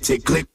tick, tick. click,